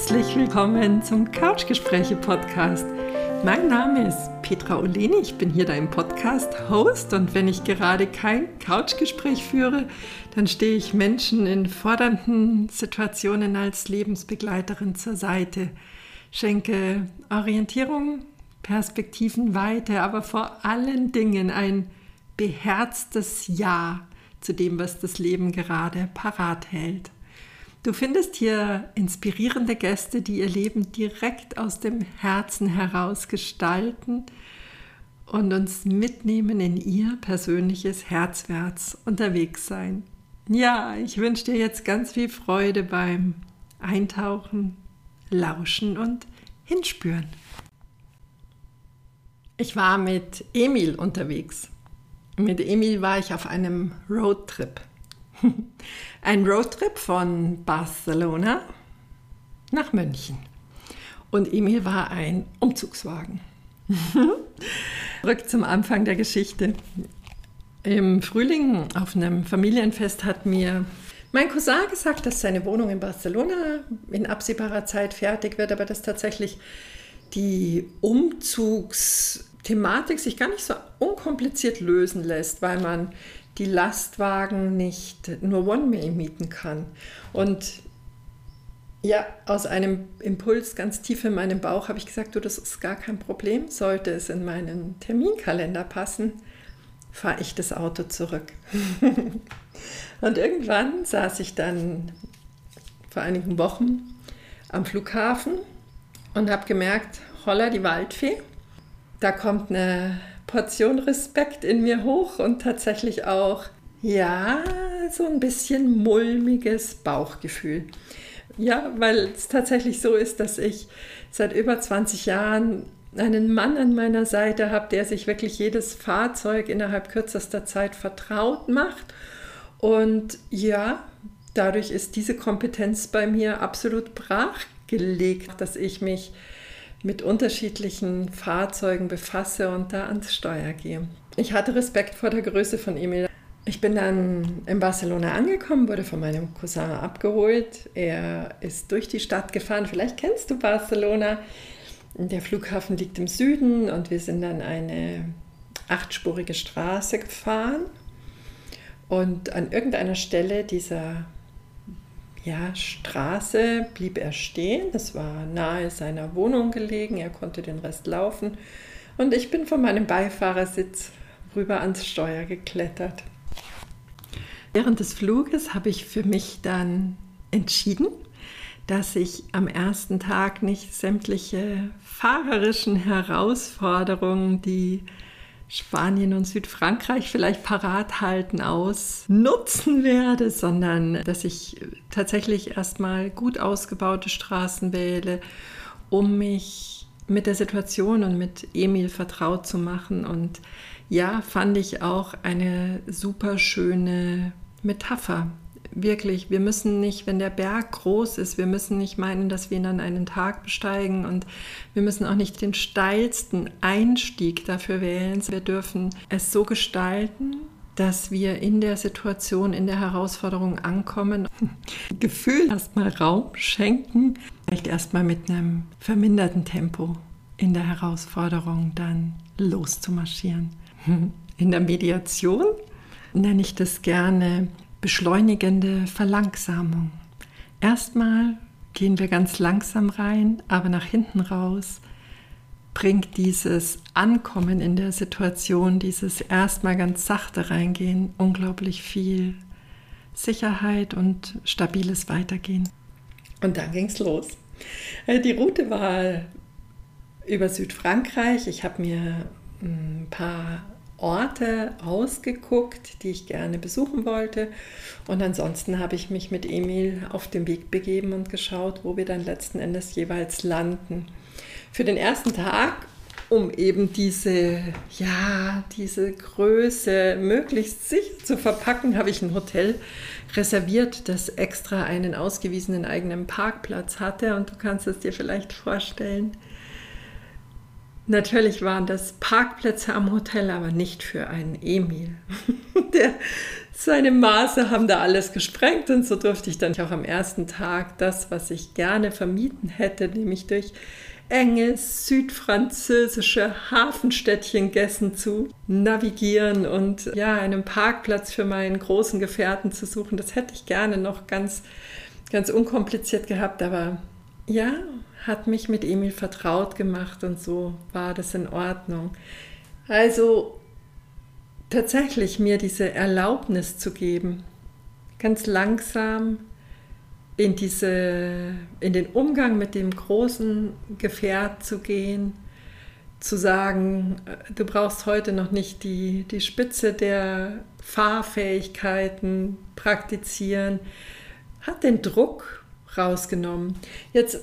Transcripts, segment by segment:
Herzlich willkommen zum Couchgespräche-Podcast. Mein Name ist Petra Oleni, ich bin hier dein Podcast-Host und wenn ich gerade kein Couchgespräch führe, dann stehe ich Menschen in fordernden Situationen als Lebensbegleiterin zur Seite, schenke Orientierung, Perspektivenweite, aber vor allen Dingen ein beherztes Ja zu dem, was das Leben gerade parat hält. Du findest hier inspirierende Gäste, die ihr Leben direkt aus dem Herzen heraus gestalten und uns mitnehmen in ihr persönliches Herzwärts unterwegs sein. Ja, ich wünsche dir jetzt ganz viel Freude beim Eintauchen, Lauschen und Hinspüren. Ich war mit Emil unterwegs. Mit Emil war ich auf einem Roadtrip. Ein Roadtrip von Barcelona nach München. Und Emil war ein Umzugswagen. Zurück zum Anfang der Geschichte. Im Frühling auf einem Familienfest hat mir mein Cousin gesagt, dass seine Wohnung in Barcelona in absehbarer Zeit fertig wird, aber dass tatsächlich die Umzugsthematik sich gar nicht so unkompliziert lösen lässt, weil man die Lastwagen nicht nur One-Way mieten kann. Und ja, aus einem Impuls ganz tief in meinem Bauch habe ich gesagt, du, das ist gar kein Problem. Sollte es in meinen Terminkalender passen, fahre ich das Auto zurück. und irgendwann saß ich dann vor einigen Wochen am Flughafen und habe gemerkt, holla die Waldfee, da kommt eine Portion Respekt in mir hoch und tatsächlich auch, ja, so ein bisschen mulmiges Bauchgefühl. Ja, weil es tatsächlich so ist, dass ich seit über 20 Jahren einen Mann an meiner Seite habe, der sich wirklich jedes Fahrzeug innerhalb kürzester Zeit vertraut macht. Und ja, dadurch ist diese Kompetenz bei mir absolut brachgelegt, dass ich mich mit unterschiedlichen Fahrzeugen befasse und da ans Steuer gehe. Ich hatte Respekt vor der Größe von Emil. Ich bin dann in Barcelona angekommen, wurde von meinem Cousin abgeholt. Er ist durch die Stadt gefahren. Vielleicht kennst du Barcelona. Der Flughafen liegt im Süden und wir sind dann eine achtspurige Straße gefahren. Und an irgendeiner Stelle dieser ja, Straße blieb er stehen. Das war nahe seiner Wohnung gelegen. Er konnte den Rest laufen. Und ich bin von meinem Beifahrersitz rüber ans Steuer geklettert. Während des Fluges habe ich für mich dann entschieden, dass ich am ersten Tag nicht sämtliche fahrerischen Herausforderungen, die Spanien und Südfrankreich vielleicht parat halten aus nutzen werde, sondern dass ich tatsächlich erstmal gut ausgebaute Straßen wähle, um mich mit der Situation und mit Emil vertraut zu machen. Und ja, fand ich auch eine super schöne Metapher wirklich, wir müssen nicht, wenn der Berg groß ist, wir müssen nicht meinen, dass wir ihn an einen Tag besteigen und wir müssen auch nicht den steilsten Einstieg dafür wählen. Wir dürfen es so gestalten, dass wir in der Situation, in der Herausforderung ankommen, Gefühl erstmal Raum schenken, vielleicht erstmal mit einem verminderten Tempo in der Herausforderung dann loszumarschieren. In der Mediation nenne ich das gerne beschleunigende Verlangsamung. Erstmal gehen wir ganz langsam rein, aber nach hinten raus bringt dieses Ankommen in der Situation, dieses erstmal ganz sachte reingehen, unglaublich viel Sicherheit und stabiles Weitergehen. Und dann ging es los. Äh, die Route war über Südfrankreich. Ich habe mir ein paar Orte ausgeguckt, die ich gerne besuchen wollte. Und ansonsten habe ich mich mit Emil auf den Weg begeben und geschaut, wo wir dann letzten Endes jeweils landen. Für den ersten Tag, um eben diese, ja, diese Größe möglichst sicher zu verpacken, habe ich ein Hotel reserviert, das extra einen ausgewiesenen eigenen Parkplatz hatte. Und du kannst es dir vielleicht vorstellen, Natürlich waren das Parkplätze am Hotel, aber nicht für einen Emil. Der, seine Maße haben da alles gesprengt und so durfte ich dann auch am ersten Tag das, was ich gerne vermieten hätte, nämlich durch enge südfranzösische Hafenstädtchen Gessen zu navigieren und ja, einen Parkplatz für meinen großen Gefährten zu suchen. Das hätte ich gerne noch ganz, ganz unkompliziert gehabt, aber ja, hat mich mit Emil vertraut gemacht und so war das in Ordnung. Also tatsächlich mir diese Erlaubnis zu geben, ganz langsam in, diese, in den Umgang mit dem großen Gefährt zu gehen, zu sagen, du brauchst heute noch nicht die, die Spitze der Fahrfähigkeiten praktizieren, hat den Druck rausgenommen. Jetzt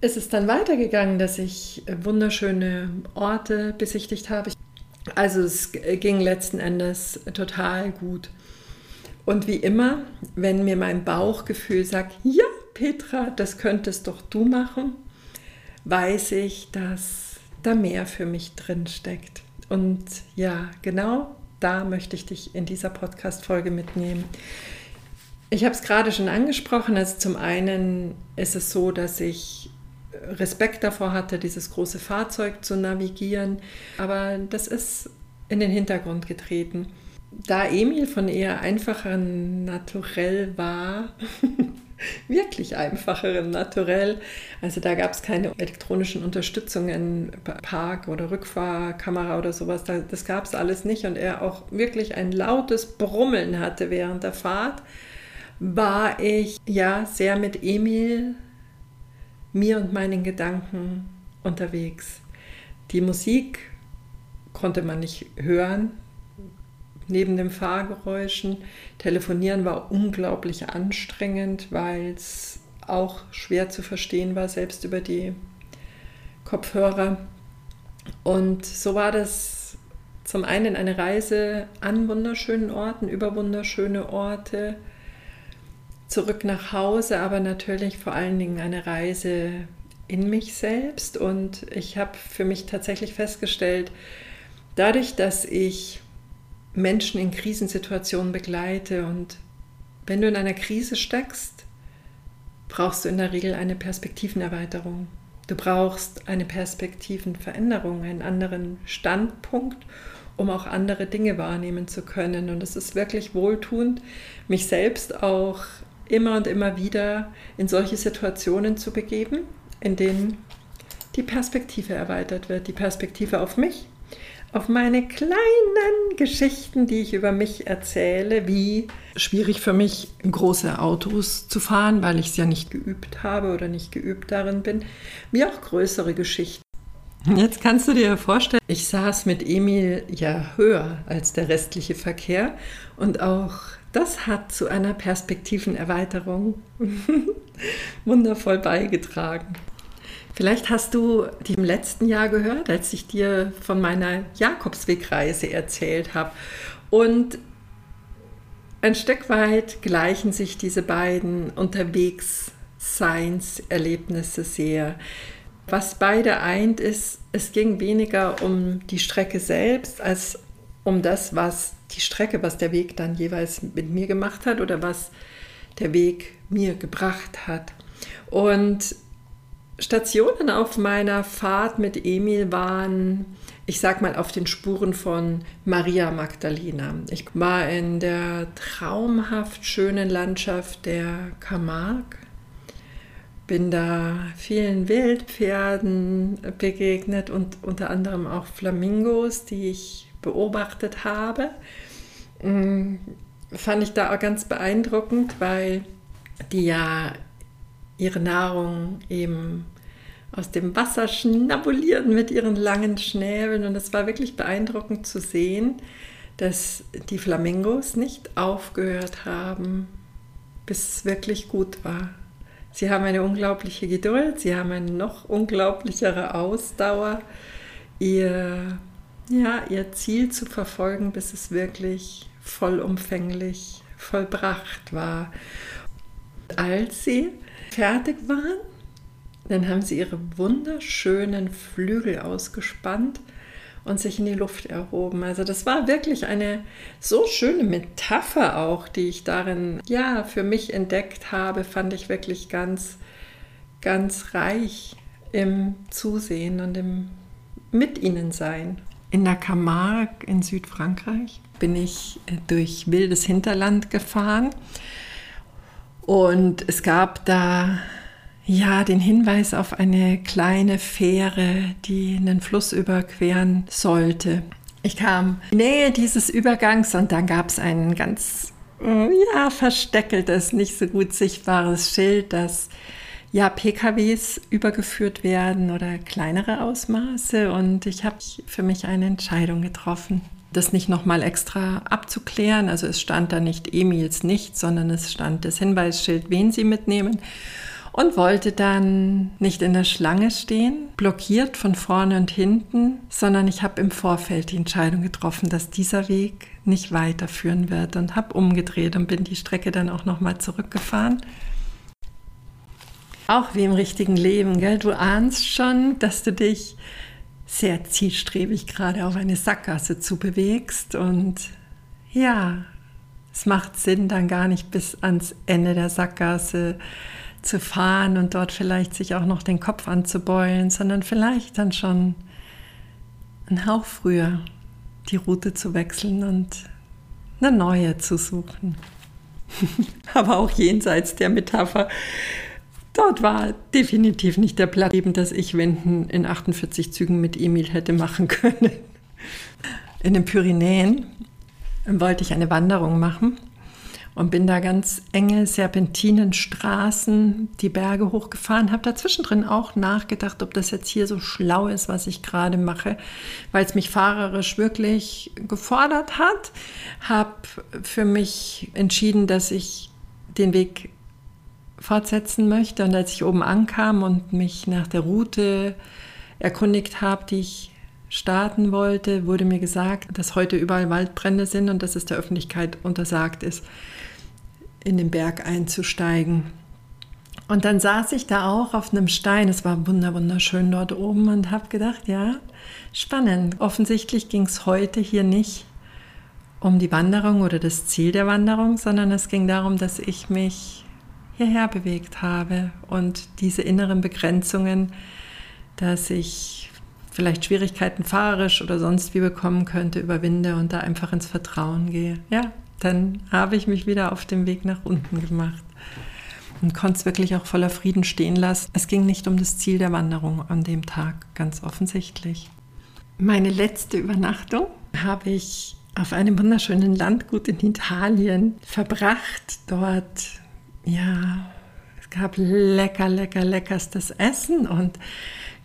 ist es dann weitergegangen, dass ich wunderschöne Orte besichtigt habe. Also es ging letzten Endes total gut. Und wie immer, wenn mir mein Bauchgefühl sagt, ja, Petra, das könntest doch du machen, weiß ich, dass da mehr für mich drin steckt. Und ja, genau da möchte ich dich in dieser Podcast-Folge mitnehmen. Ich habe es gerade schon angesprochen. Also zum einen ist es so, dass ich Respekt davor hatte, dieses große Fahrzeug zu navigieren. Aber das ist in den Hintergrund getreten. Da Emil von eher einfacheren Naturell war, wirklich einfacheren Naturell, also da gab es keine elektronischen Unterstützungen, Park- oder Rückfahrkamera oder sowas, das gab es alles nicht und er auch wirklich ein lautes Brummeln hatte während der Fahrt, war ich ja sehr mit Emil mir und meinen Gedanken unterwegs. Die Musik konnte man nicht hören, neben den Fahrgeräuschen. Telefonieren war unglaublich anstrengend, weil es auch schwer zu verstehen war, selbst über die Kopfhörer. Und so war das zum einen eine Reise an wunderschönen Orten, über wunderschöne Orte, zurück nach Hause, aber natürlich vor allen Dingen eine Reise in mich selbst. Und ich habe für mich tatsächlich festgestellt, dadurch, dass ich Menschen in Krisensituationen begleite und wenn du in einer Krise steckst, brauchst du in der Regel eine Perspektivenerweiterung. Du brauchst eine Perspektivenveränderung, einen anderen Standpunkt, um auch andere Dinge wahrnehmen zu können. Und es ist wirklich wohltuend, mich selbst auch immer und immer wieder in solche Situationen zu begeben, in denen die Perspektive erweitert wird, die Perspektive auf mich, auf meine kleinen Geschichten, die ich über mich erzähle, wie schwierig für mich große Autos zu fahren, weil ich es ja nicht geübt habe oder nicht geübt darin bin, wie auch größere Geschichten. Jetzt kannst du dir vorstellen, ich saß mit Emil ja höher als der restliche Verkehr und auch das hat zu einer Perspektivenerweiterung wundervoll beigetragen. Vielleicht hast du die im letzten Jahr gehört, als ich dir von meiner Jakobswegreise erzählt habe. Und ein Stück weit gleichen sich diese beiden Unterwegs-Seins-Erlebnisse sehr. Was beide eint, ist, es ging weniger um die Strecke selbst als um das, was die Strecke, was der Weg dann jeweils mit mir gemacht hat oder was der Weg mir gebracht hat. Und Stationen auf meiner Fahrt mit Emil waren, ich sag mal, auf den Spuren von Maria Magdalena. Ich war in der traumhaft schönen Landschaft der Camargue, bin da vielen Wildpferden begegnet und unter anderem auch Flamingos, die ich beobachtet habe. Mm, fand ich da auch ganz beeindruckend, weil die ja ihre Nahrung eben aus dem Wasser schnabulieren mit ihren langen Schnäbeln. Und es war wirklich beeindruckend zu sehen, dass die Flamingos nicht aufgehört haben, bis es wirklich gut war. Sie haben eine unglaubliche Geduld, sie haben eine noch unglaublichere Ausdauer, ihr, ja, ihr Ziel zu verfolgen, bis es wirklich vollumfänglich vollbracht war. Als sie fertig waren, Dann haben sie ihre wunderschönen Flügel ausgespannt und sich in die Luft erhoben. Also das war wirklich eine so schöne Metapher auch, die ich darin ja für mich entdeckt habe, fand ich wirklich ganz ganz reich im Zusehen und im mit ihnen sein. In der Camargue in Südfrankreich bin ich äh, durch wildes Hinterland gefahren und es gab da ja den Hinweis auf eine kleine Fähre, die einen Fluss überqueren sollte. Ich kam in die Nähe dieses Übergangs und dann gab es ein ganz äh, ja versteckeltes, nicht so gut sichtbares Schild, das ja, PKWs übergeführt werden oder kleinere Ausmaße. Und ich habe für mich eine Entscheidung getroffen, das nicht nochmal extra abzuklären. Also es stand da nicht Emils nicht, sondern es stand das Hinweisschild, wen sie mitnehmen. Und wollte dann nicht in der Schlange stehen, blockiert von vorne und hinten, sondern ich habe im Vorfeld die Entscheidung getroffen, dass dieser Weg nicht weiterführen wird und habe umgedreht und bin die Strecke dann auch nochmal zurückgefahren auch wie im richtigen Leben, gell? Du ahnst schon, dass du dich sehr zielstrebig gerade auf eine Sackgasse zu bewegst und ja, es macht Sinn, dann gar nicht bis ans Ende der Sackgasse zu fahren und dort vielleicht sich auch noch den Kopf anzubeulen, sondern vielleicht dann schon einen Hauch früher die Route zu wechseln und eine neue zu suchen. Aber auch jenseits der Metapher Dort war definitiv nicht der Platz, eben das ich Wenden in 48 Zügen mit Emil hätte machen können. In den Pyrenäen wollte ich eine Wanderung machen und bin da ganz enge Serpentinenstraßen die Berge hochgefahren, habe dazwischen auch nachgedacht, ob das jetzt hier so schlau ist, was ich gerade mache, weil es mich fahrerisch wirklich gefordert hat. Habe für mich entschieden, dass ich den Weg fortsetzen möchte. Und als ich oben ankam und mich nach der Route erkundigt habe, die ich starten wollte, wurde mir gesagt, dass heute überall Waldbrände sind und dass es der Öffentlichkeit untersagt ist, in den Berg einzusteigen. Und dann saß ich da auch auf einem Stein, es war wunderschön dort oben und habe gedacht, ja, spannend. Offensichtlich ging es heute hier nicht um die Wanderung oder das Ziel der Wanderung, sondern es ging darum, dass ich mich hierher bewegt habe und diese inneren Begrenzungen, dass ich vielleicht Schwierigkeiten fahrerisch oder sonst wie bekommen könnte, überwinde und da einfach ins Vertrauen gehe. Ja, dann habe ich mich wieder auf dem Weg nach unten gemacht und konnte es wirklich auch voller Frieden stehen lassen. Es ging nicht um das Ziel der Wanderung an dem Tag, ganz offensichtlich. Meine letzte Übernachtung habe ich auf einem wunderschönen Landgut in Italien verbracht. Dort ja, es gab lecker, lecker, leckerstes Essen und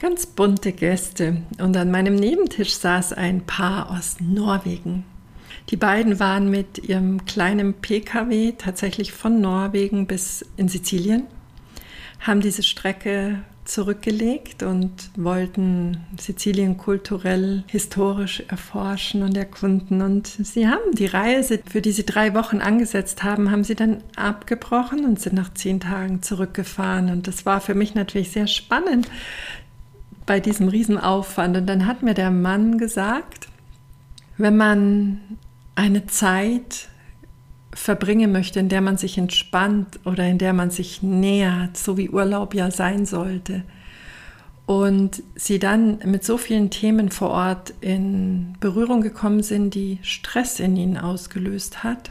ganz bunte Gäste. Und an meinem Nebentisch saß ein Paar aus Norwegen. Die beiden waren mit ihrem kleinen Pkw tatsächlich von Norwegen bis in Sizilien, haben diese Strecke zurückgelegt und wollten Sizilien kulturell, historisch erforschen und erkunden. Und sie haben die Reise, für die sie drei Wochen angesetzt haben, haben sie dann abgebrochen und sind nach zehn Tagen zurückgefahren. Und das war für mich natürlich sehr spannend bei diesem Riesenaufwand. Und dann hat mir der Mann gesagt, wenn man eine Zeit verbringen möchte, in der man sich entspannt oder in der man sich nähert, so wie Urlaub ja sein sollte. Und sie dann mit so vielen Themen vor Ort in Berührung gekommen sind, die Stress in ihnen ausgelöst hat,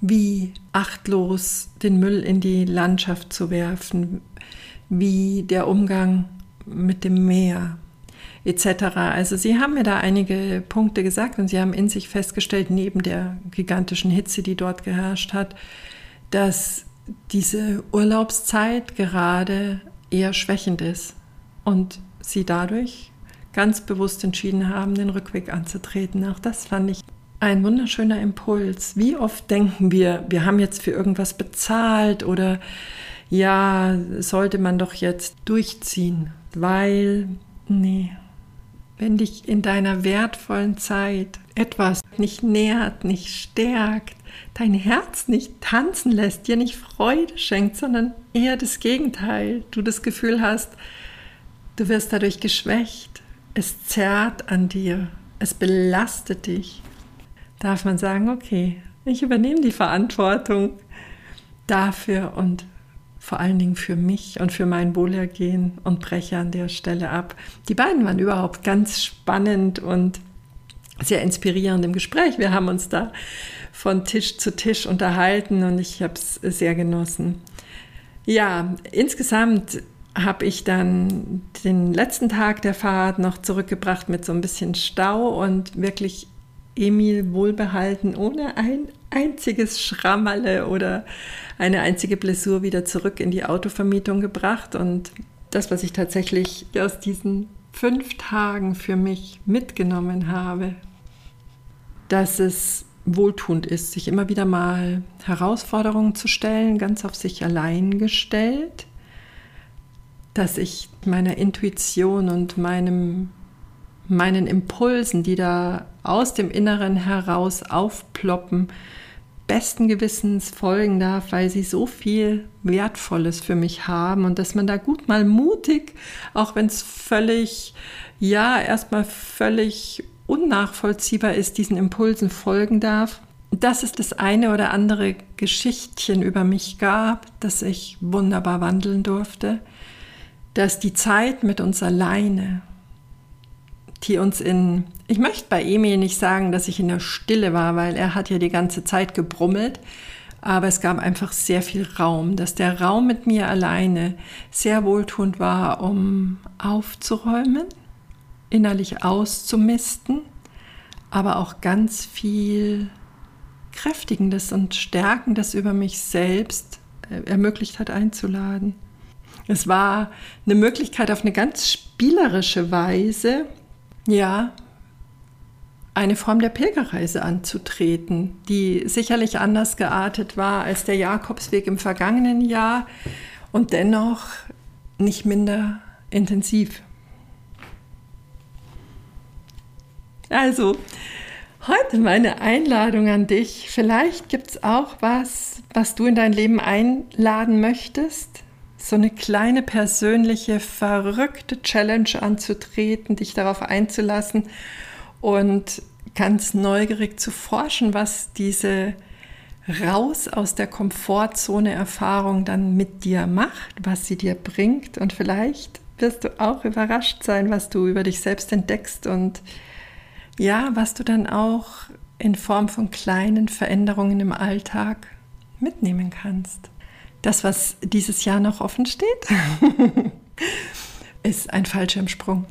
wie achtlos den Müll in die Landschaft zu werfen, wie der Umgang mit dem Meer, etc. Also sie haben mir da einige Punkte gesagt und sie haben in sich festgestellt, neben der gigantischen Hitze, die dort geherrscht hat, dass diese Urlaubszeit gerade eher schwächend ist und sie dadurch ganz bewusst entschieden haben, den Rückweg anzutreten. Auch das fand ich ein wunderschöner Impuls. Wie oft denken wir, wir haben jetzt für irgendwas bezahlt oder ja, sollte man doch jetzt durchziehen, weil, nee, wenn dich in deiner wertvollen Zeit etwas nicht nährt, nicht stärkt, dein Herz nicht tanzen lässt, dir nicht Freude schenkt, sondern eher das Gegenteil. Du das Gefühl hast, du wirst dadurch geschwächt, es zerrt an dir, es belastet dich, darf man sagen, okay, ich übernehme die Verantwortung dafür und vor allen Dingen für mich und für mein Wohlergehen und breche an der Stelle ab. Die beiden waren überhaupt ganz spannend und sehr inspirierend im Gespräch. Wir haben uns da von Tisch zu Tisch unterhalten und ich habe es sehr genossen. Ja, insgesamt habe ich dann den letzten Tag der Fahrt noch zurückgebracht mit so ein bisschen Stau und wirklich Emil wohlbehalten, ohne ein einziges Schrammerle oder eine einzige Blessur wieder zurück in die Autovermietung gebracht. Und das, was ich tatsächlich aus diesen fünf Tagen für mich mitgenommen habe, dass es wohltuend ist, sich immer wieder mal Herausforderungen zu stellen, ganz auf sich allein gestellt, dass ich meiner Intuition und meinem, meinen Impulsen, die da aus dem Inneren heraus aufploppen, besten Gewissens folgen darf, weil sie so viel Wertvolles für mich haben und dass man da gut mal mutig, auch wenn es völlig, ja, erstmal völlig unnachvollziehbar ist, diesen Impulsen folgen darf. Dass es das eine oder andere Geschichtchen über mich gab, das ich wunderbar wandeln durfte, dass die Zeit mit uns alleine, die uns in, ich möchte bei Emil nicht sagen, dass ich in der Stille war, weil er hat ja die ganze Zeit gebrummelt, aber es gab einfach sehr viel Raum, dass der Raum mit mir alleine sehr wohltuend war, um aufzuräumen, innerlich auszumisten, aber auch ganz viel Kräftigendes und Stärkendes über mich selbst äh, ermöglicht hat einzuladen. Es war eine Möglichkeit auf eine ganz spielerische Weise, ja, eine Form der Pilgerreise anzutreten, die sicherlich anders geartet war als der Jakobsweg im vergangenen Jahr und dennoch nicht minder intensiv. Also, heute meine Einladung an dich. Vielleicht gibt es auch was, was du in dein Leben einladen möchtest, so eine kleine persönliche, verrückte Challenge anzutreten, dich darauf einzulassen und ganz neugierig zu forschen, was diese raus aus der Komfortzone Erfahrung dann mit dir macht, was sie dir bringt und vielleicht wirst du auch überrascht sein, was du über dich selbst entdeckst und ja, was du dann auch in Form von kleinen Veränderungen im Alltag mitnehmen kannst. Das, was dieses Jahr noch offen steht, ist ein Fallschirmsprung.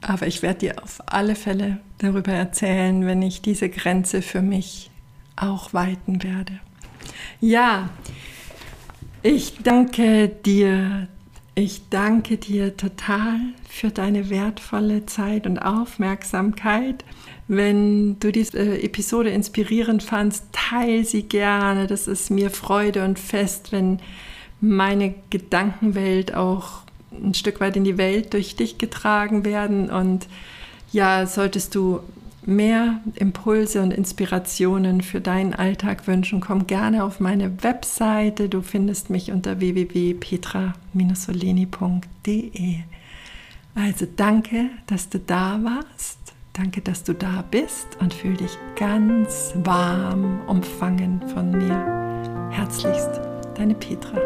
Aber ich werde dir auf alle Fälle darüber erzählen, wenn ich diese Grenze für mich auch weiten werde. Ja, ich danke dir. Ich danke dir total für deine wertvolle Zeit und Aufmerksamkeit. Wenn du diese Episode inspirierend fandst, teile sie gerne. Das ist mir Freude und Fest, wenn meine Gedankenwelt auch ein Stück weit in die Welt durch dich getragen werden. Und ja, solltest du mehr Impulse und Inspirationen für deinen Alltag wünschen, komm gerne auf meine Webseite. Du findest mich unter www.petra-soleni.de. Also danke, dass du da warst. Danke, dass du da bist und fühl dich ganz warm umfangen von mir. Herzlichst, deine Petra.